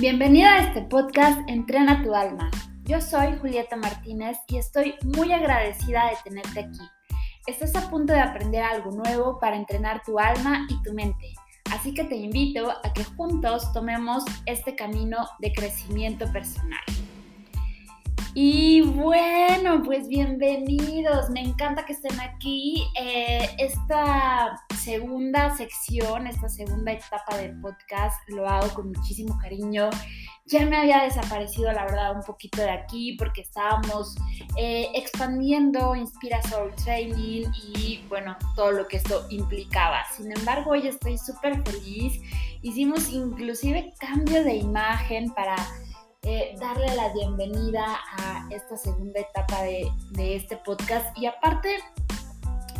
Bienvenida a este podcast Entrena tu alma. Yo soy Julieta Martínez y estoy muy agradecida de tenerte aquí. Estás a punto de aprender algo nuevo para entrenar tu alma y tu mente. Así que te invito a que juntos tomemos este camino de crecimiento personal. Y bueno, pues bienvenidos. Me encanta que estén aquí. Eh, esta segunda sección, esta segunda etapa del podcast, lo hago con muchísimo cariño. Ya me había desaparecido, la verdad, un poquito de aquí porque estábamos eh, expandiendo Inspira Soul Training y bueno, todo lo que esto implicaba. Sin embargo, hoy estoy súper feliz. Hicimos inclusive cambio de imagen para eh, darle la bienvenida a esta segunda etapa de, este podcast. Y aparte,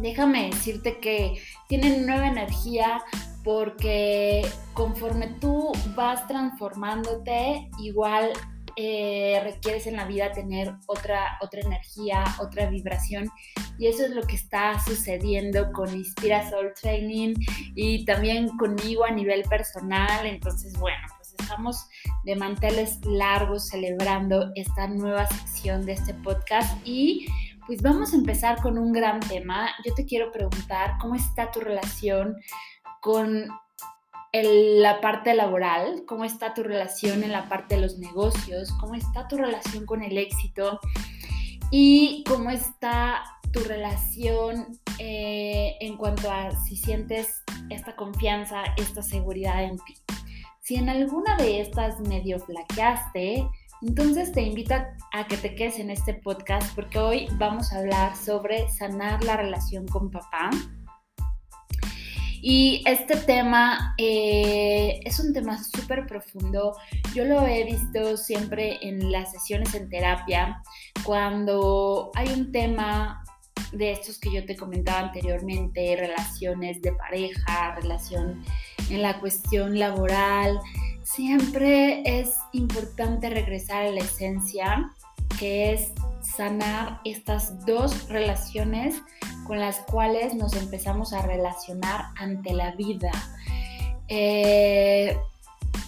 déjame decirte que tienen nueva energía porque conforme tú vas transformándote, igual eh, requieres en la vida tener otra, otra energía, otra vibración. Y eso es lo que está sucediendo con Inspira Soul Training y también conmigo a nivel personal. Entonces, bueno, estamos de manteles largos celebrando esta nueva sección de este podcast y pues vamos a empezar con un gran tema. Yo te quiero preguntar cómo está tu relación con la parte laboral, cómo está tu relación en la parte de los negocios, cómo está tu relación con el éxito y cómo está tu relación eh, en cuanto a si sientes esta confianza, esta seguridad en ti. Si en alguna de estas medio flaqueaste, entonces te invito a que te quedes en este podcast porque hoy vamos a hablar sobre sanar la relación con papá. Y este tema eh, es un tema súper profundo. Yo lo he visto siempre en las sesiones en terapia, cuando hay un tema de estos que yo te comentaba anteriormente, relaciones de pareja, relación en la cuestión laboral, siempre es importante regresar a la esencia, que es sanar estas dos relaciones con las cuales nos empezamos a relacionar ante la vida. Eh,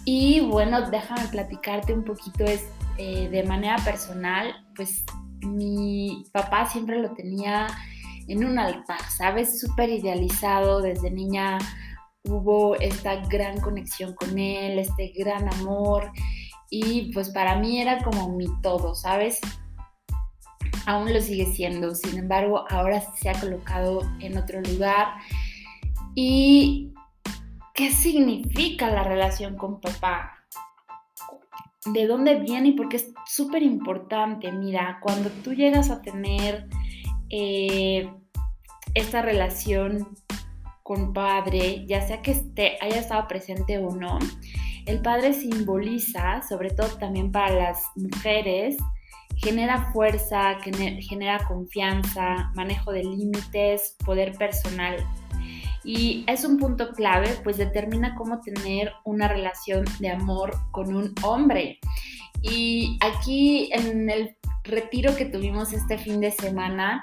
y bueno, déjame platicarte un poquito es, eh, de manera personal, pues mi papá siempre lo tenía en un altar, ¿sabes? Súper idealizado desde niña hubo esta gran conexión con él, este gran amor y pues para mí era como mi todo, ¿sabes? Aún lo sigue siendo, sin embargo ahora se ha colocado en otro lugar. ¿Y qué significa la relación con papá? ¿De dónde viene? Y porque es súper importante. Mira, cuando tú llegas a tener eh, esta relación con padre, ya sea que esté, haya estado presente o no, el padre simboliza, sobre todo también para las mujeres, genera fuerza, genera confianza, manejo de límites, poder personal. Y es un punto clave, pues determina cómo tener una relación de amor con un hombre. Y aquí en el retiro que tuvimos este fin de semana,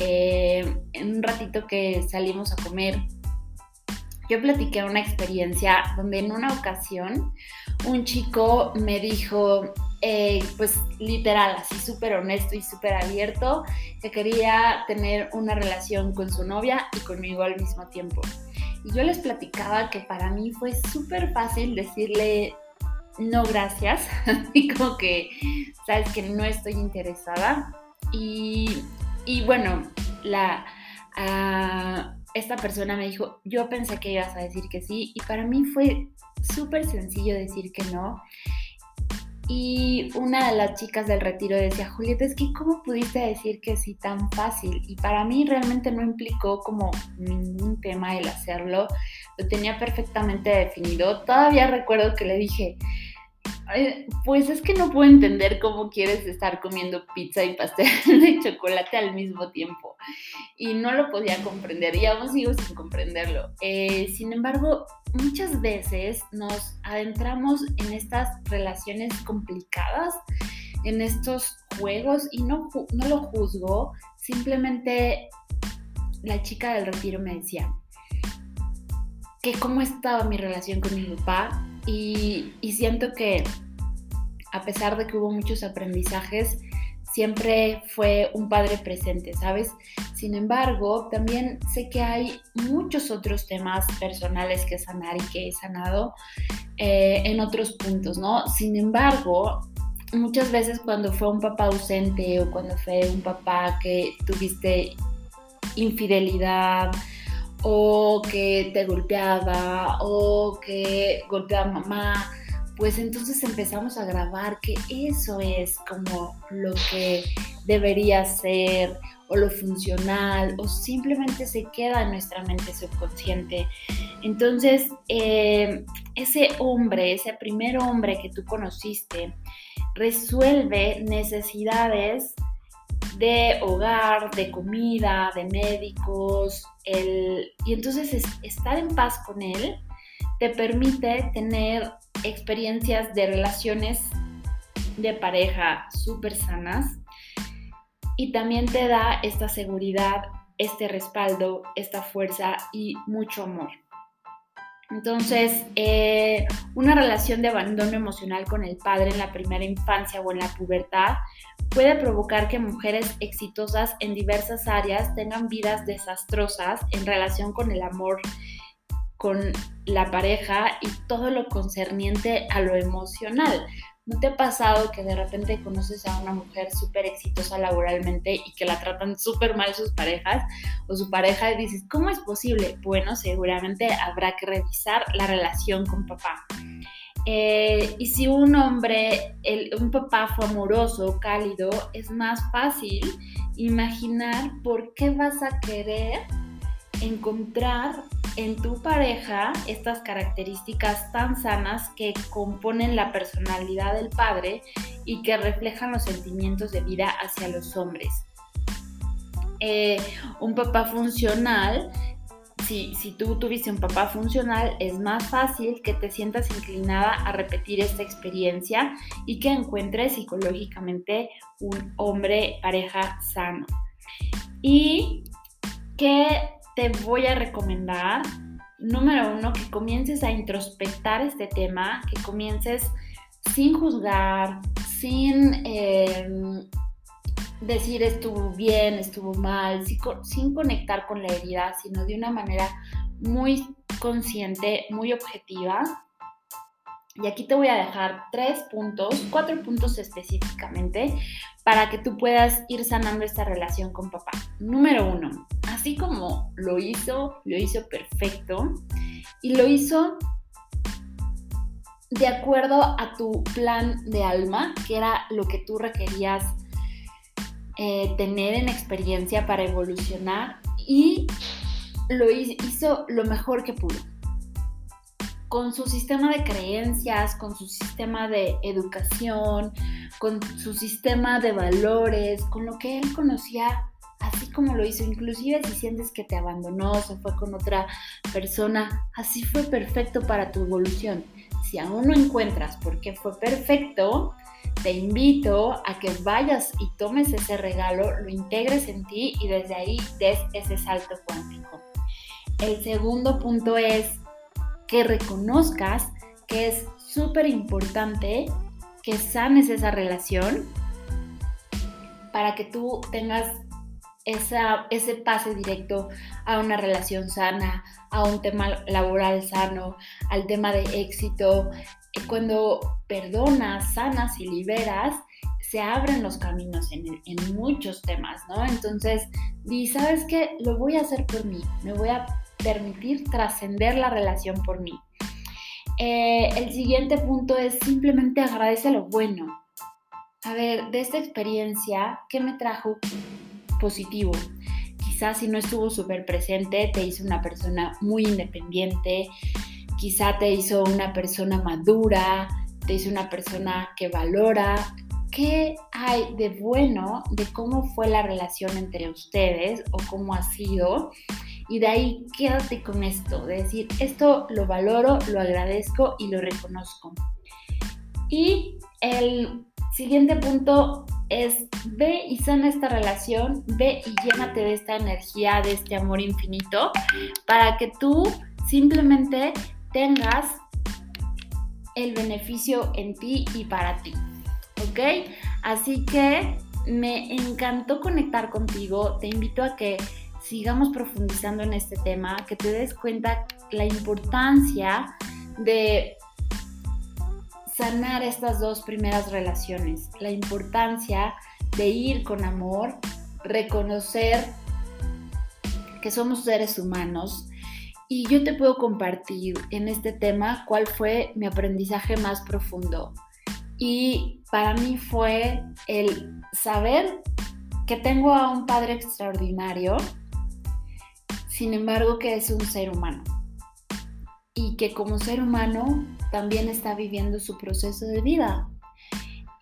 eh, en un ratito que salimos a comer, yo platiqué una experiencia donde en una ocasión un chico me dijo, pues literal, así súper honesto y súper abierto, que quería tener una relación con su novia y conmigo al mismo tiempo. Y yo les platicaba que para mí fue súper fácil decirle no gracias, y como que, sabes que no estoy interesada. Y y bueno, la, esta persona me dijo, yo pensé que ibas a decir que sí y para mí fue súper sencillo decir que no. Y una de las chicas del retiro decía, Julieta, es que ¿cómo pudiste decir que sí tan fácil? Y para mí realmente no implicó como ningún tema el hacerlo, lo tenía perfectamente definido. Todavía recuerdo que le dije, pues es que no puedo entender cómo quieres estar comiendo pizza y pastel de chocolate al mismo tiempo. Y no lo podía comprender y aún sigo sin comprenderlo. Eh, sin embargo, muchas veces nos adentramos en estas relaciones complicadas, en estos juegos y no, no lo juzgo. Simplemente la chica del retiro me decía que cómo estaba mi relación con mi papá y, siento que a pesar de que hubo muchos aprendizajes, siempre fue un padre presente, ¿sabes? Sin embargo, también sé que hay muchos otros temas personales que sanar y que he sanado eh, en otros puntos, ¿no? Sin embargo, muchas veces cuando fue un papá ausente o cuando fue un papá que tuviste infidelidad o que te golpeaba o que golpeaba a mamá, pues entonces empezamos a grabar que eso es como lo que debería ser o lo funcional o simplemente se queda en nuestra mente subconsciente. Entonces, eh, ese hombre, ese primer hombre que tú conociste, resuelve necesidades de hogar, de comida, de médicos, y entonces estar en paz con él te permite tener experiencias de relaciones de pareja súper sanas y también te da esta seguridad, este respaldo, esta fuerza y mucho amor. Entonces, eh, una relación de abandono emocional con el padre en la primera infancia o en la pubertad puede provocar que mujeres exitosas en diversas áreas tengan vidas desastrosas en relación con el amor con la pareja y todo lo concerniente a lo emocional. ¿No te ha pasado que de repente conoces a una mujer súper exitosa laboralmente y que la tratan súper mal sus parejas o su pareja y dices, ¿cómo es posible? Bueno, seguramente habrá que revisar la relación con papá. Eh, y si un hombre, un papá fue amoroso, cálido, es más fácil imaginar por qué vas a querer encontrar en tu pareja estas características tan sanas que componen la personalidad del padre y que reflejan los sentimientos de vida hacia los hombres. Eh, un papá funcional, si, si tú tuviste un papá funcional, es más fácil que te sientas inclinada a repetir esta experiencia y que encuentres psicológicamente un hombre pareja sano. Y que te voy a recomendar, número uno, que comiences a introspectar este tema, que comiences sin juzgar, sin em, decir estuvo bien, estuvo mal, sin conectar con la herida, sino de una manera muy consciente, muy objetiva. Y aquí te voy a dejar tres puntos, cuatro puntos específicamente, para que tú puedas ir sanando esta relación con papá. Número uno, así como lo hizo, lo hizo perfecto y lo hizo de acuerdo a tu plan de alma, que era lo que tú requerías eh, tener en experiencia para evolucionar y lo hizo lo mejor que pudo. Con su sistema de creencias, con su sistema de educación, con su sistema de valores, con lo que él conocía, así como lo hizo, inclusive si sientes que te abandonó, se fue con otra persona, así fue perfecto para tu evolución. Si aún no encuentras por qué fue perfecto, te invito a que vayas y tomes ese regalo, lo integres en ti y desde ahí des ese salto cuántico. El segundo punto es que reconozcas que es súper importante que sanes esa relación para que tú tengas esa, ese pase directo a una relación sana, a un tema laboral sano, al tema de éxito. Cuando perdonas, sanas y liberas, se abren los caminos en, en muchos temas, ¿no? Entonces, di, ¿sabes qué? Lo voy a hacer por mí, me voy a permitir trascender la relación por mí. Eh, el siguiente punto es simplemente agradece lo bueno. A ver, de esta experiencia, ¿qué me trajo positivo? Quizás si no estuvo súper presente, te hizo una persona muy independiente, quizá te hizo una persona madura, te hizo una persona que valora. ¿Qué hay de bueno de cómo fue la relación entre ustedes o cómo ha sido? y de ahí quédate con esto, de decir, esto lo valoro, lo agradezco y lo reconozco. Y el siguiente punto es ve y sana esta relación, ve y llénate de esta energía, de este amor infinito, para que tú simplemente tengas el beneficio en ti y para ti. ¿Ok? Así que me encantó conectar contigo. Te invito a que sigamos profundizando en este tema, que te des cuenta la importancia de sanar estas dos primeras relaciones, la importancia de ir con amor, reconocer que somos seres humanos y yo te puedo compartir en este tema cuál fue mi aprendizaje más profundo. Y para mí fue el saber que tengo a un padre extraordinario, sin embargo que es un ser humano. Y que como ser humano también está viviendo su proceso de vida.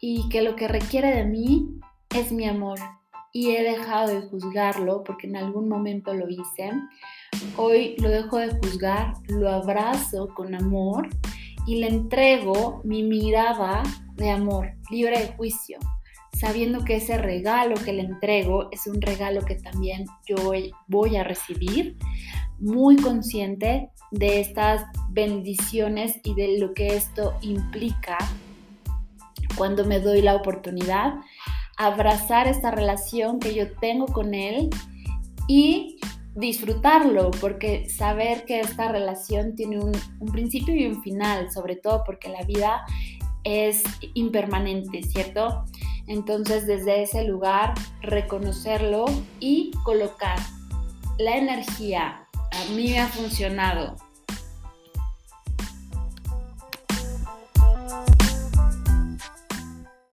Y que lo que requiere de mí es mi amor. Y he dejado de juzgarlo porque en algún momento lo hice. Hoy lo dejo de juzgar, lo abrazo con amor y le entrego mi mirada de amor, libre de juicio, sabiendo que ese regalo que le entrego es un regalo que también yo voy a recibir, muy consciente de estas bendiciones y de lo que esto implica cuando me doy la oportunidad, abrazar esta relación que yo tengo con él y disfrutarlo, porque saber que esta relación tiene un, principio y un final, sobre todo porque la vida es impermanente, ¿cierto? Entonces desde ese lugar reconocerlo y colocar la energía. A mí me ha funcionado